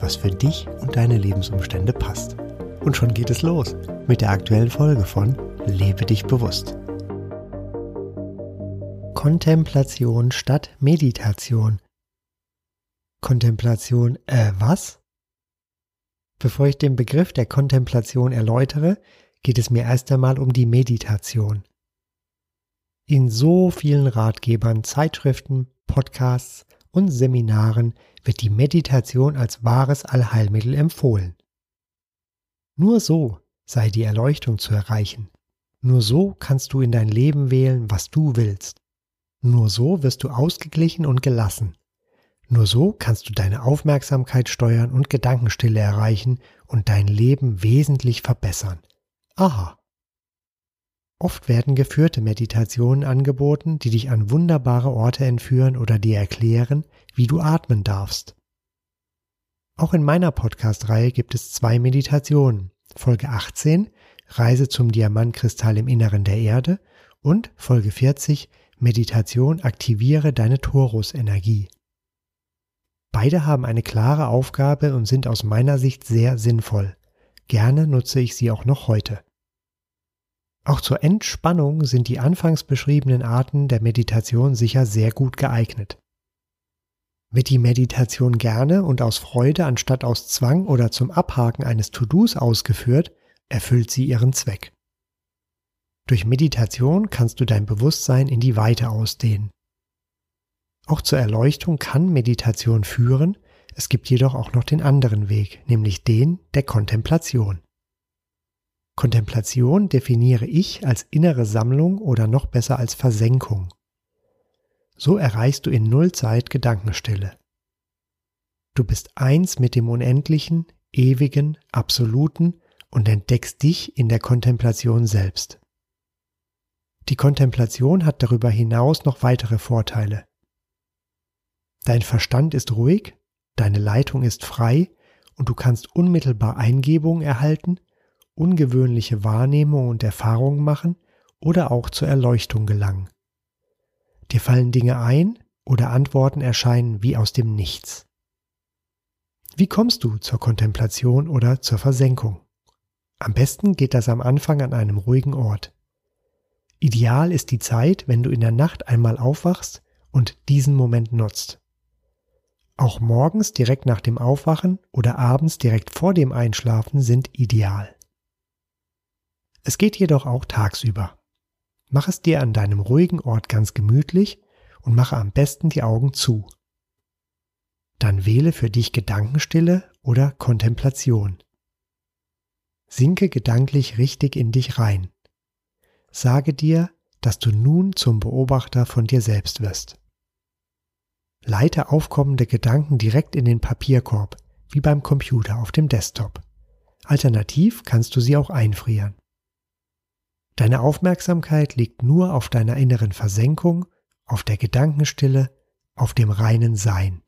was für dich und deine Lebensumstände passt. Und schon geht es los mit der aktuellen Folge von Lebe dich bewusst. Kontemplation statt Meditation. Kontemplation, äh, was? Bevor ich den Begriff der Kontemplation erläutere, geht es mir erst einmal um die Meditation. In so vielen Ratgebern, Zeitschriften, Podcasts und Seminaren wird die Meditation als wahres Allheilmittel empfohlen. Nur so sei die Erleuchtung zu erreichen. Nur so kannst du in dein Leben wählen, was du willst. Nur so wirst du ausgeglichen und gelassen. Nur so kannst du deine Aufmerksamkeit steuern und Gedankenstille erreichen und dein Leben wesentlich verbessern. Aha. Oft werden geführte Meditationen angeboten, die dich an wunderbare Orte entführen oder dir erklären, wie du atmen darfst. Auch in meiner Podcast-Reihe gibt es zwei Meditationen. Folge 18, Reise zum Diamantkristall im Inneren der Erde und Folge 40, Meditation aktiviere deine Torusenergie. Beide haben eine klare Aufgabe und sind aus meiner Sicht sehr sinnvoll. Gerne nutze ich sie auch noch heute. Auch zur Entspannung sind die anfangs beschriebenen Arten der Meditation sicher sehr gut geeignet. Wird die Meditation gerne und aus Freude anstatt aus Zwang oder zum Abhaken eines To-Dos ausgeführt, erfüllt sie ihren Zweck. Durch Meditation kannst du dein Bewusstsein in die Weite ausdehnen. Auch zur Erleuchtung kann Meditation führen, es gibt jedoch auch noch den anderen Weg, nämlich den der Kontemplation. Kontemplation definiere ich als innere Sammlung oder noch besser als Versenkung. So erreichst du in Nullzeit Gedankenstille. Du bist eins mit dem Unendlichen, Ewigen, Absoluten und entdeckst dich in der Kontemplation selbst. Die Kontemplation hat darüber hinaus noch weitere Vorteile. Dein Verstand ist ruhig, deine Leitung ist frei und du kannst unmittelbar Eingebungen erhalten, ungewöhnliche Wahrnehmungen und Erfahrungen machen oder auch zur Erleuchtung gelangen. Dir fallen Dinge ein oder Antworten erscheinen wie aus dem Nichts. Wie kommst du zur Kontemplation oder zur Versenkung? Am besten geht das am Anfang an einem ruhigen Ort. Ideal ist die Zeit, wenn du in der Nacht einmal aufwachst und diesen Moment nutzt. Auch morgens direkt nach dem Aufwachen oder abends direkt vor dem Einschlafen sind ideal. Es geht jedoch auch tagsüber. Mach es dir an deinem ruhigen Ort ganz gemütlich und mache am besten die Augen zu. Dann wähle für dich Gedankenstille oder Kontemplation. Sinke gedanklich richtig in dich rein. Sage dir, dass du nun zum Beobachter von dir selbst wirst. Leite aufkommende Gedanken direkt in den Papierkorb, wie beim Computer auf dem Desktop. Alternativ kannst du sie auch einfrieren. Deine Aufmerksamkeit liegt nur auf deiner inneren Versenkung, auf der Gedankenstille, auf dem reinen Sein.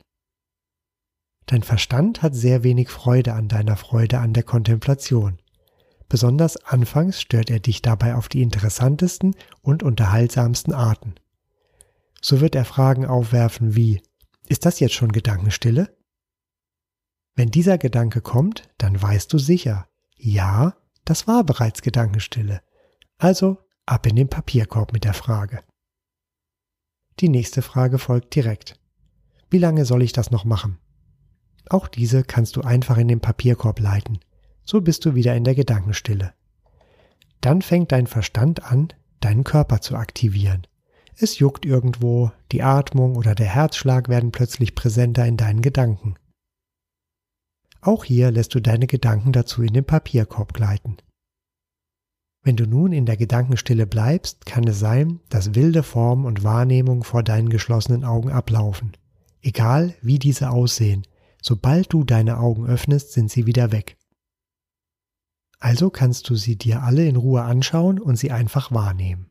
Dein Verstand hat sehr wenig Freude an deiner Freude an der Kontemplation. Besonders anfangs stört er dich dabei auf die interessantesten und unterhaltsamsten Arten. So wird er Fragen aufwerfen wie Ist das jetzt schon Gedankenstille? Wenn dieser Gedanke kommt, dann weißt du sicher, ja, das war bereits Gedankenstille. Also ab in den Papierkorb mit der Frage. Die nächste Frage folgt direkt. Wie lange soll ich das noch machen? Auch diese kannst du einfach in den Papierkorb leiten. So bist du wieder in der Gedankenstille. Dann fängt dein Verstand an, deinen Körper zu aktivieren. Es juckt irgendwo, die Atmung oder der Herzschlag werden plötzlich präsenter in deinen Gedanken. Auch hier lässt du deine Gedanken dazu in den Papierkorb gleiten. Wenn du nun in der Gedankenstille bleibst, kann es sein, dass wilde Formen und Wahrnehmungen vor deinen geschlossenen Augen ablaufen. Egal wie diese aussehen, Sobald du deine Augen öffnest, sind sie wieder weg. Also kannst du sie dir alle in Ruhe anschauen und sie einfach wahrnehmen.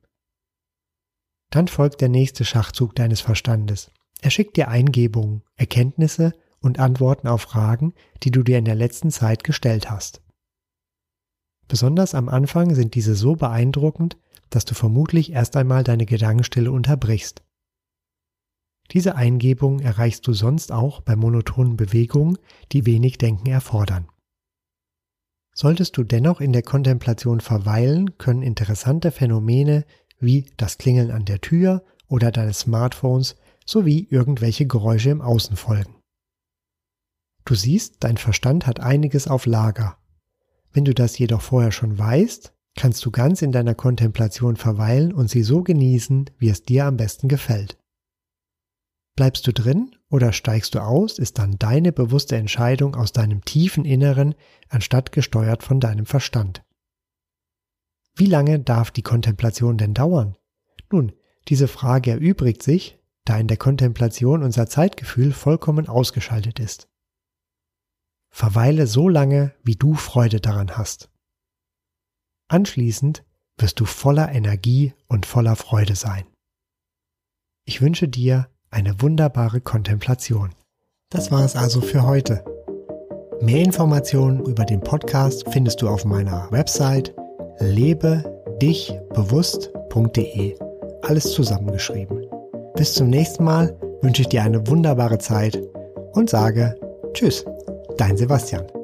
Dann folgt der nächste Schachzug deines Verstandes. Er schickt dir Eingebungen, Erkenntnisse und Antworten auf Fragen, die du dir in der letzten Zeit gestellt hast. Besonders am Anfang sind diese so beeindruckend, dass du vermutlich erst einmal deine Gedankenstille unterbrichst. Diese Eingebung erreichst du sonst auch bei monotonen Bewegungen, die wenig Denken erfordern. Solltest du dennoch in der Kontemplation verweilen, können interessante Phänomene wie das Klingeln an der Tür oder deines Smartphones sowie irgendwelche Geräusche im Außen folgen. Du siehst, dein Verstand hat einiges auf Lager. Wenn du das jedoch vorher schon weißt, kannst du ganz in deiner Kontemplation verweilen und sie so genießen, wie es dir am besten gefällt. Bleibst du drin oder steigst du aus, ist dann deine bewusste Entscheidung aus deinem tiefen Inneren, anstatt gesteuert von deinem Verstand. Wie lange darf die Kontemplation denn dauern? Nun, diese Frage erübrigt sich, da in der Kontemplation unser Zeitgefühl vollkommen ausgeschaltet ist. Verweile so lange, wie du Freude daran hast. Anschließend wirst du voller Energie und voller Freude sein. Ich wünsche dir eine wunderbare Kontemplation. Das war es also für heute. Mehr Informationen über den Podcast findest du auf meiner Website lebe-dich-bewusst.de. Alles zusammengeschrieben. Bis zum nächsten Mal wünsche ich dir eine wunderbare Zeit und sage Tschüss, dein Sebastian.